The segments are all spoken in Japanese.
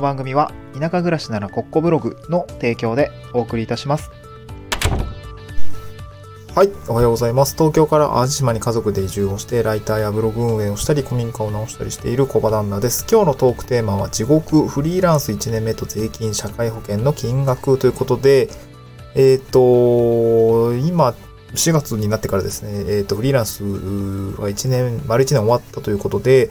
の番組は田舎暮らしならコッコブログの提供でお送りいたします。はい、おはようございます。東京から淡路島に家族で移住をして、ライターやブログ運営をしたり、古民家を直したりしている小場旦那です。今日のトークテーマは、地獄フリーランス1年目と税金社会保険の金額ということで、えっ、と、今、4月になってからですね、えっ、と、フリーランスは1年、丸1年終わったということで、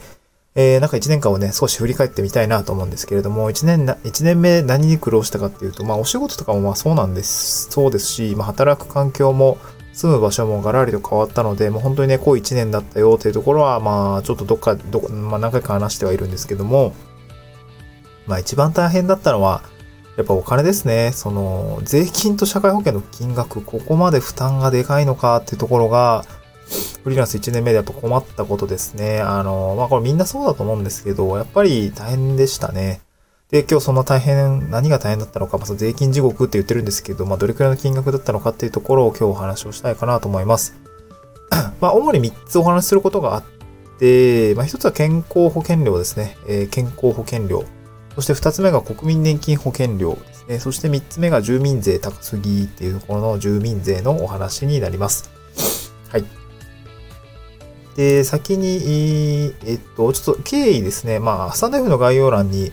えー、なんか1年間をね、少し振り返ってみたいなと思うんですけれども、1年な、1年目何に苦労したかっていうと、まあお仕事とかもまあそうなんです、そうですし、まあ働く環境も、住む場所もガラリと変わったので、もう本当にね、こう1年だったよというところは、まあちょっとどっか、ど、まあ何回か話してはいるんですけども、まあ一番大変だったのは、やっぱお金ですね。その、税金と社会保険の金額、ここまで負担がでかいのかっていうところが、フリーランス1年目でやっぱ困ったことですね。あの、まあこれみんなそうだと思うんですけど、やっぱり大変でしたね。で、今日そんな大変、何が大変だったのか、まあ、その税金地獄って言ってるんですけど、まあどれくらいの金額だったのかっていうところを今日お話をしたいかなと思います。まあ主に3つお話しすることがあって、まあ1つは健康保険料ですね。えー健康保険料。そして2つ目が国民年金保険料ですね。そして3つ目が住民税高すぎっていうところの住民税のお話になります。で、先に、えっと、ちょっと経緯ですね。まあ、スタンド F の概要欄に、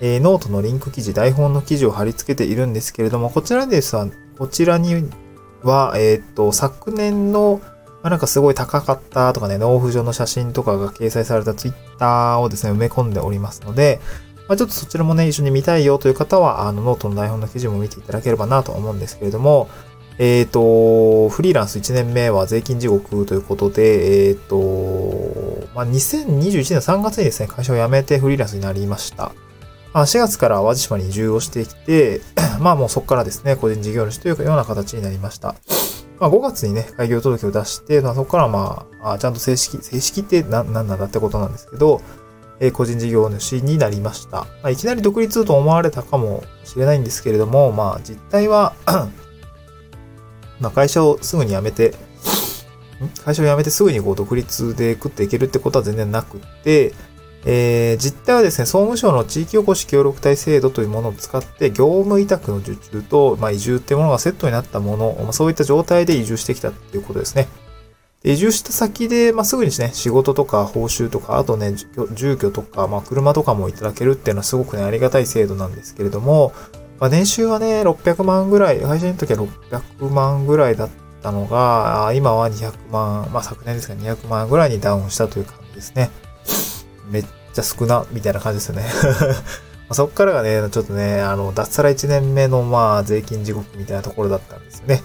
えーノートのリンク記事、台本の記事を貼り付けているんですけれども、こちらですは、こちらには、えっと、昨年の、まあ、なんかすごい高かったとかね、納付書の写真とかが掲載されたツイッターをですね、埋め込んでおりますので、まあ、ちょっとそちらもね、一緒に見たいよという方は、あの、ノートの台本の記事も見ていただければなと思うんですけれども、えっ、と、フリーランス1年目は税金地獄ということで、えっ、と、まあ、2021年3月にですね、会社を辞めてフリーランスになりました。まあ、4月から淡路島に移住をしてきて、まあもうそこからですね、個人事業主というような形になりました。まあ5月にね、開業届を出して、まあそこからまあ、ちゃんと正式、正式って何なんだってことなんですけど、えー個人事業主になりました。まあ、いきなり独立と思われたかもしれないんですけれども、まあ実態は、ま会社をすぐに辞めて、会社を辞めてすぐにこう独立で食っていけるってことは全然なくって、えー実態はですね、総務省の地域おこし協力隊制度というものを使って、業務委託の受注と、まあ、移住っていうものがセットになったもの、まあ、そういった状態で移住してきたっていうことですね。移住した先で、まあ、すぐにですね、仕事とか報酬とか、あとね、住居住居とか、まあ、車とかもいただけるっていうのはすごくね、ありがたい制度なんですけれども、まあ、年収はね、600万ぐらい、会社の時は600万ぐらいだったのが、今は200万、まあ、昨年ですが200万ぐらいにダウンしたという感じですね。めっちゃ少な、みたいな感じですよね。そっからがね、ちょっとね、あの、脱サラ1年目の、まあ、税金地獄みたいなところだったんですよね。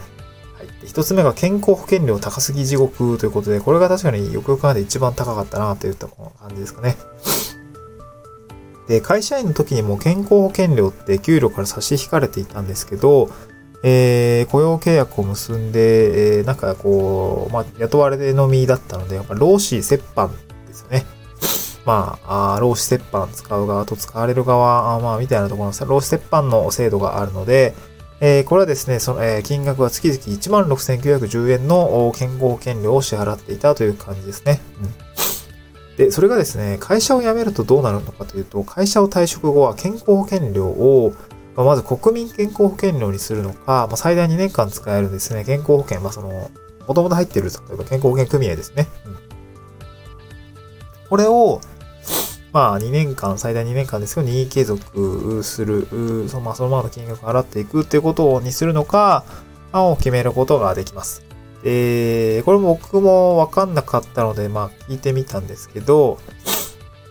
はい。で一つ目が健康保険料高すぎ地獄ということで、これが確かによくよく考えて一番高かったなといった感じですかね。で、会社員の時にも健康保険料って給料から差し引かれていたんですけど、えー、雇用契約を結んで、えー、なんかこう、まあ、雇われのみだったので、やっぱ労使折半ですよね。まあ、あ労使折半使う側と使われる側、あまあ、みたいなところの労使折半の制度があるので、えーこれはですね、その、えー金額は月々16,910円の健康保険料を支払っていたという感じですね。うん。で、それがですね、会社を辞めるとどうなるのかというと、会社を退職後は健康保険料を、まあまず国民健康保険料にするのか、まあ、最大2年間使えるですね、健康保険、まあ、その、もともと入っている、例えば健康保険組合ですね。うん。これを、まあ、2年間、最大2年間ですけど、任意継続する、そのまあ、そのままの金額を払っていくっていうことにするのか、を決めることができます。で、これも僕もわかんなかったので、まあ、聞いてみたんですけど、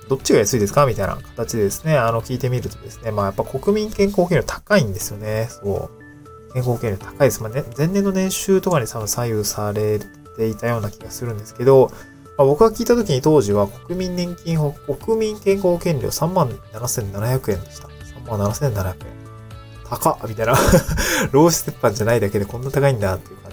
どっちが安いですかみたいな形でですね、あの、聞いてみるとですね、まあ、やっぱ国民健康保険料高いんですよね。そう。健康保険料高いです。まあね、前年の年収とかに多分左右されていたような気がするんですけど、まあ、僕が聞いた時に当時は国民年金保、国民健康保険料37,700円でした。37,700円。高っみたいな。ローステッパンじゃないだけでこんな高いんだっていう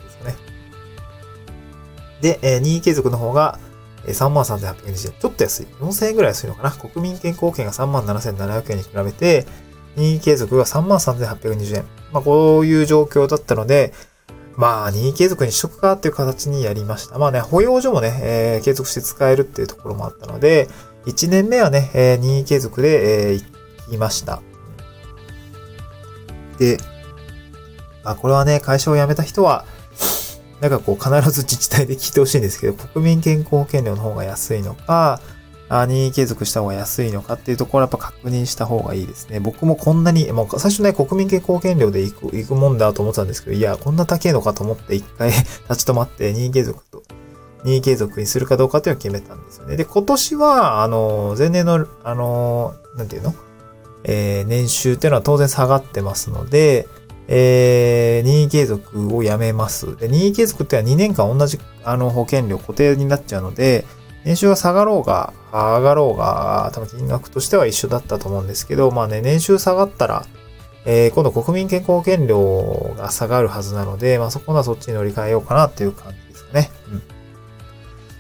で。えー任意継続の方が、えー33,820円。ちょっと安い。4000円ぐらい安いのかな。国民健康保険が37,700円に比べて、任意継続が33,820円。まあ、こういう状況だったので、まあ、任意継続にしとくかっていう形にやりました。まあね、保養所もね、えー継続して使えるっていうところもあったので、1年目はね、えー任意継続で、えーいました。で、まあこれはね、会社を辞めた人は、なんかこう必ず自治体で聞いてほしいんですけど、国民健康保険料の方が安いのか、任意継続した方が安いのかっていうところはやっぱ確認した方がいいですね。僕もこんなに、もう最初ね、国民健康保険料で行く、行くもんだと思ってたんですけど、いや、こんな高いのかと思って一回 立ち止まって任意継続と、任意継続にするかどうかっていうのを決めたんですよね。で、今年は、あの、前年の、あの、なんていうの？えー、年収っていうのは当然下がってますので、えー、任意継続をやめます。で、任意継続ってのは2年間同じ、あの、保険料固定になっちゃうので、年収が下がろうが、上がろうが、多分金額としては一緒だったと思うんですけど、まあね、年収下がったら、えー、今度国民健康保険料が下がるはずなので、まあそこはそっちに乗り換えようかなっていう感じですかね。うん。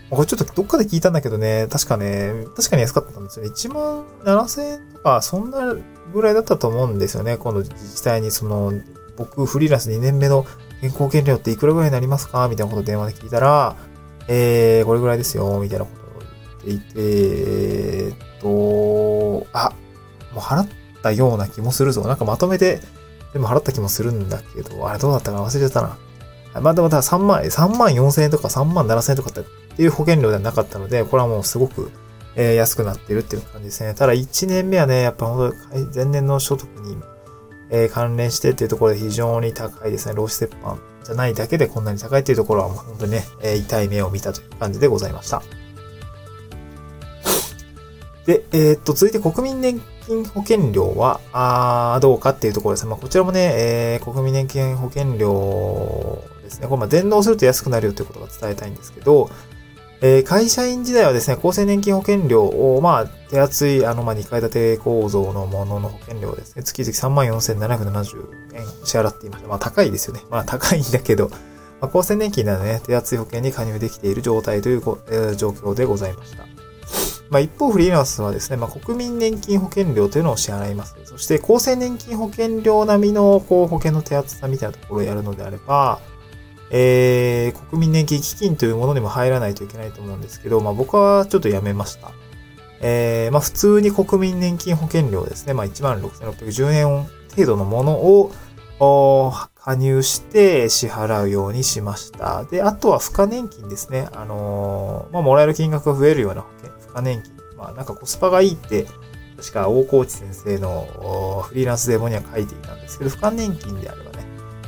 これちょっとどっかで聞いたんだけどね、確かね、確かに安かったんですよね。1万7000円とか、そんなぐらいだったと思うんですよね。今度自治体にその、僕フリーランス2年目の健康保険料っていくらぐらいになりますか？みたいなことを電話で聞いたら、えー、これぐらいですよ、みたいなことを言っていて、えー、っと、あ、もう払ったような気もするぞ。なんかまとめて、でも払った気もするんだけど、あれどうだったか忘れちゃったな。まあでもただ3万、3万4千円とか3万7千円とかっていう保険料ではなかったので、これはもうすごく、えー、安くなってるっていう感じですね。ただ1年目はね、やっぱ本当前年の所得に、え、関連してっていうところで非常に高いですね。労使折半じゃないだけでこんなに高いっていうところはもう本当にね、え、痛い目を見たという感じでございました。で、えー、っと、続いて国民年金保険料は、あどうかっていうところですね。まあ、こちらもね、えー、国民年金保険料ですね。これ、まあ、電動すると安くなるよということが伝えたいんですけど、えー、会社員時代はですね、厚生年金保険料を、まあ、手厚い、あの、まあ、2階建て構造のものの保険料ですね、月々34,770円支払っていました。まあ、高いですよね。まあ、高いんだけど、まあ、厚生年金ならね、手厚い保険に加入できている状態という、えー、状況でございました。まあ、一方、フリーランスはですね、まあ、国民年金保険料というのを支払います。そして、厚生年金保険料並みの、こう、保険の手厚さみたいなところをやるのであれば、えー、国民年金基金というものにも入らないといけないと思うんですけど、まあ僕はちょっとやめました。えー、まあ普通に国民年金保険料ですね。まあ16,610円程度のものを、加入して支払うようにしました。で、あとは付加年金ですね。あのー、まあもらえる金額が増えるような保険、付加年金。まあなんかコスパがいいって、確か大河内先生のフリーランスデモには書いていたんですけど、付加年金であれば、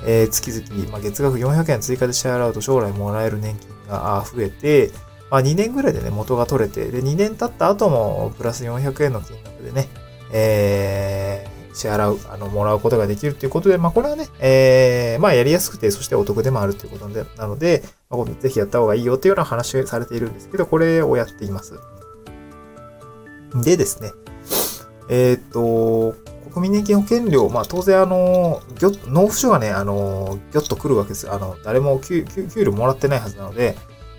えー、月々、まあ、月額400円追加で支払うと将来もらえる年金が増えて、まあ、2年ぐらいでね、元が取れて、で、2年経った後も、プラス400円の金額でね、えー、支払う、あの、もらうことができるということで、まあ、これはね、えー、まあ、やりやすくて、そしてお得でもあるということで、なので、まあ、ぜひやった方がいいよというような話をされているんですけど、これをやっています。でですね、えっ、と、国民年金保険料、まあ当然あの、納付書がね、あの、ぎょっと来るわけです。あの、誰も給料もらってないはずなので、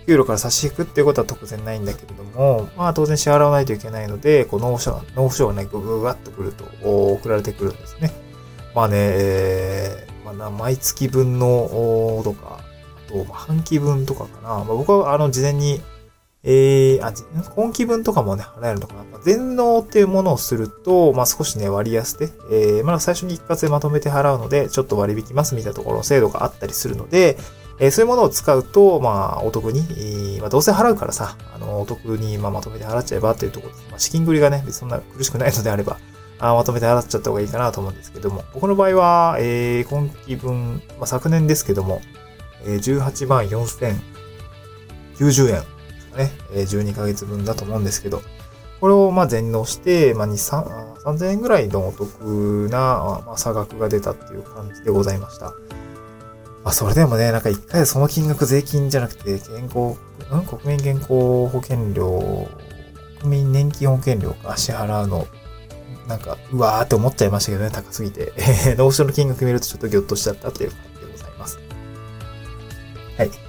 給料から差し引くっていうことは当然ないんだけれども、まあ当然支払わないといけないので、こう納付書納付書がね、ぐぐぐわっと来ると、送られてくるんですね。まあね、えー、まあ、毎月分の、とか、あと、半期分とかかな。まあ、僕はあの、事前に、えー、あ、今期分とかもね、払えるのかな。全納っていうものをすると、まあ、少しね、割安で、えー、まだ最初に一括でまとめて払うので、ちょっと割引ますみたいなところの制度があったりするので、えー、そういうものを使うと、まあ、お得に、えー、まあ、どうせ払うからさ、あの、お得に、まあ、まとめて払っちゃえばっていうところで、まあ、資金繰りがね、そんな苦しくないのであれば、あまとめて払っちゃった方がいいかなと思うんですけども、僕の場合は、えー、今期分、まあ、昨年ですけども、えー、18万4090円ね、12ヶ月分だと思うんですけど、これをまあ全納して、まあ、2、3000円ぐらいのお得な、まあ、差額が出たっていう感じでございました。まあ、それでもね、なんか一回その金額税金じゃなくて、健康、うん、国民健康保険料、国民年金保険料か支払うの、なんか、うわーって思っちゃいましたけどね、高すぎて。納付書の金額見るとちょっとギョッとしちゃったっていう感じでございます。はい。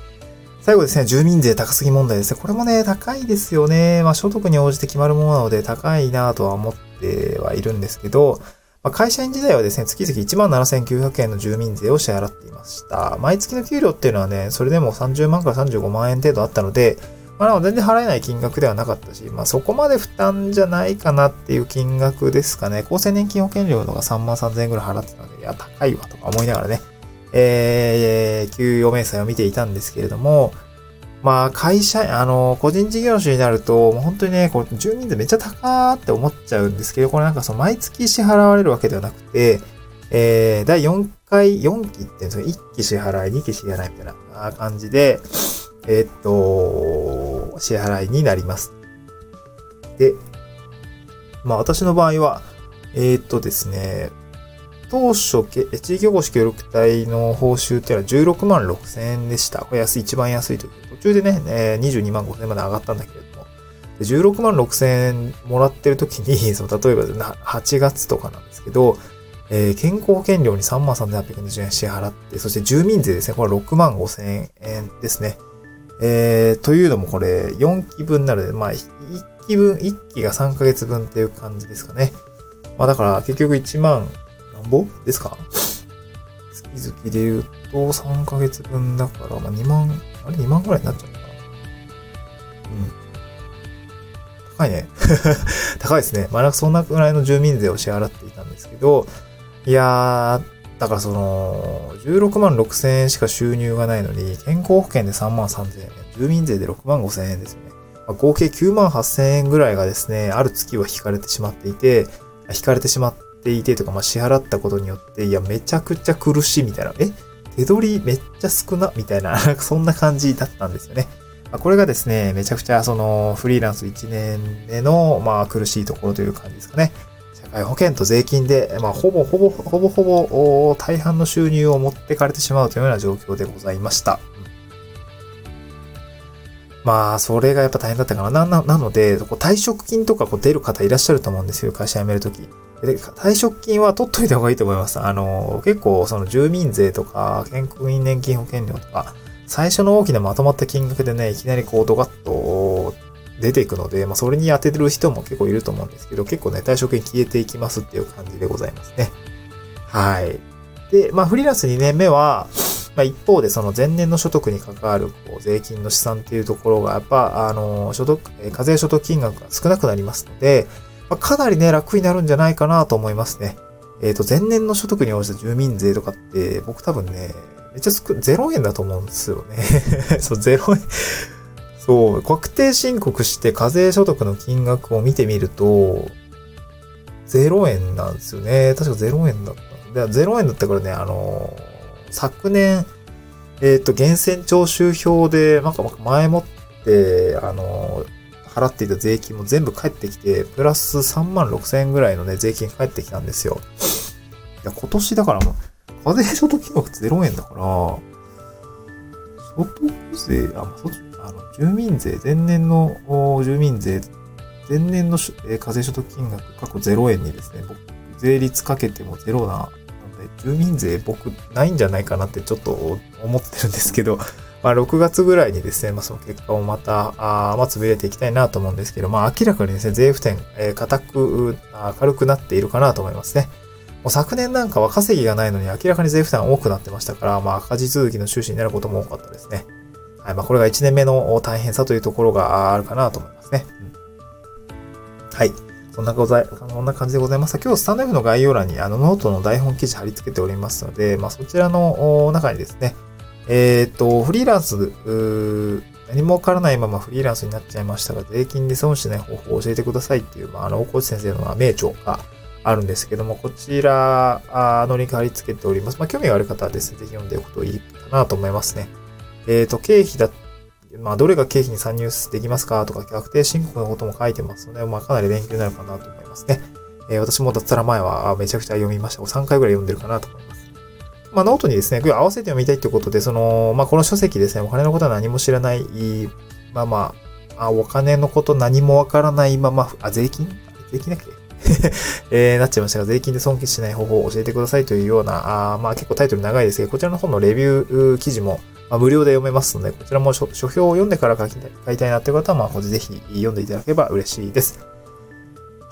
最後ですね、住民税高すぎ問題ですね。これもね、高いですよね。まあ、所得に応じて決まるものなので高いなとは思ってはいるんですけど、まあ、会社員時代はですね、月々17,900円の住民税を支払っていました。毎月の給料っていうのはね、それでも30万から35万円程度あったので、まあ、全然払えない金額ではなかったし、まあ、そこまで負担じゃないかなっていう金額ですかね。厚生年金保険料とか3万3000円ぐらい払ってたので、いや、高いわとか思いながらね、えー、給与明細を見ていたんですけれども、まあ、会社、あの、個人事業主になると、もう本当にね、こう、住民税めっちゃ高ーって思っちゃうんですけど、これなんかその、毎月支払われるわけではなくて、えー、第4回、4期ってその1期支払い、2期支払いみたいな感じで、えー、っと、支払いになります。で、まあ私の場合は、えー、っとですね、当初、地域おこし協力隊の報酬っていうのは16万6千円でした。これ安い、一番安いという。途中でね、22万5千円まで上がったんだけれども、で16万6千円もらってる時に、その例えば8月とかなんですけど、えー、健康保険料に3万3820円支払って、そして住民税ですね。これ6万5千円ですね。えー、というのもこれ4期分なので、まあ、1期分、1期が3ヶ月分っていう感じですかね。まあだから結局1万ぼ？ですか？月々で言うと3ヶ月分だから、まあ2万、あれ？2万ぐらいになっちゃうのかな？うん。高いね。高いですね。まあなんかそんなぐらいの住民税を支払っていたんですけど、いやー、だからその、16万6千円しか収入がないのに、健康保険で3万3千円、住民税で6万5千円ですよね。まあ、合計9万8千円ぐらいがですね、ある月は引かれてしまっていて、引かれてしまっていてとか、まあ、支払ったことによって、いや、めちゃくちゃ苦しいみたいな、え？手取りめっちゃ少な？みたいな、そんな感じだったんですよね。まあ、これがですね、めちゃくちゃそのフリーランス1年目の、まあ苦しいところという感じですかね。社会保険と税金で、まあ、ほぼほぼ、ほぼほぼ、大半の収入を持ってかれてしまうというような状況でございました。まあ、それがやっぱ大変だったかな。な、な、なので、退職金とかこう出る方いらっしゃると思うんですよ。会社辞めるとき。で、退職金は取っといた方がいいと思います。あの、結構その住民税とか、健康院年金保険料とか、最初の大きなまとまった金額でね、いきなりこうドカッと出ていくので、まあ、それに当ててる人も結構いると思うんですけど、結構ね、退職金消えていきますっていう感じでございますね。はい。で、まあ、フリーランス2年目は、まあ、一方でその前年の所得に関わるこう税金の試算っていうところが、やっぱ、あの、所得、課税所得金額が少なくなりますので、まあ、かなりね、楽になるんじゃないかなと思いますね。えっ、ー、と、前年の所得に応じた住民税とかって、僕多分ね、めっちゃ少、0円だと思うんですよね。そう、0円。そう、確定申告して課税所得の金額を見てみると、0円なんですよね。確か0円だった。で、0円だったからね、あの、昨年、えっ、ー、と、源泉徴収票で、なんか前もって、あの、払っていた税金も全部返ってきて、プラス3万6千円ぐらいのね、税金返ってきたんですよ。いや、今年だからもう、課税所得金額0円だから、所得税、あ、まあの、住民税、前年の住民税、前年のえ課税所得金額過去0円にですね、僕、税率かけてもゼロなので、住民税僕ないんじゃないかなってちょっと思ってるんですけど、まあ、6月ぐらいにですね、まあ、その結果をまた、あまあ、潰れていきたいなと思うんですけど、まあ、明らかにですね、税負点、えー、硬く、軽くなっているかなと思いますね。もう昨年なんかは稼ぎがないのに明らかに税負担多くなってましたから、まあ、赤字続きの収支になることも多かったですね。はい。まあ、これが1年目の大変さというところがあるかなと思いますね。はい。そんなござい、そんな感じでございます。今日スタンド F の概要欄にあのノートの台本記事貼り付けておりますので、まあ、そちらの中にですね、えっ、ー、と、フリーランス、何もわからないままフリーランスになっちゃいましたが、税金で損しない方法を教えてくださいっていう、まあ、あの、大河内先生の名著があるんですけども、こちらあのリンク貼り付けております。まあ、興味がある方はですね、ぜひ読んでおくといいかなと思いますね。えっ、ー、と、経費だ、まあ、どれが経費に参入できますかとか、確定申告のことも書いてますので、まあ、かなり勉強になるかなと思いますね。えー、私もだったら前はめちゃくちゃ読みました。3回ぐらい読んでるかなと思います。まあ、ノートにですね、合わせて読みたいってことで、その、まあ、この書籍ですね、お金のことは何も知らない、まあまあ、あお金のこと何もわからないまま、あ、税金？税金だっけ？えー、なっちゃいましたが、税金で損しない方法を教えてくださいというような、あまあ結構タイトル長いですけど、こちらの方のレビュー記事も、まあ、無料で読めますので、こちらも書評を読んでから書きたい書いたいなという方は、まあ、ぜひ読んでいただければ嬉しいです。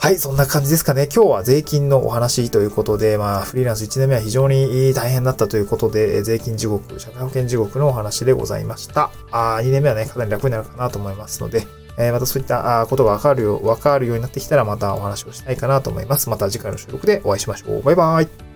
はい、そんな感じですかね。今日は税金のお話ということで、まあ、フリーランス1年目は非常に大変だったということで、税金地獄、社会保険地獄のお話でございました。あ2年目はね、かなり楽になるかなと思いますので、えー、またそういったことがわかるよう、わかるようになってきたらまたお話をしたいかなと思います。また次回の収録でお会いしましょう。バイバイ。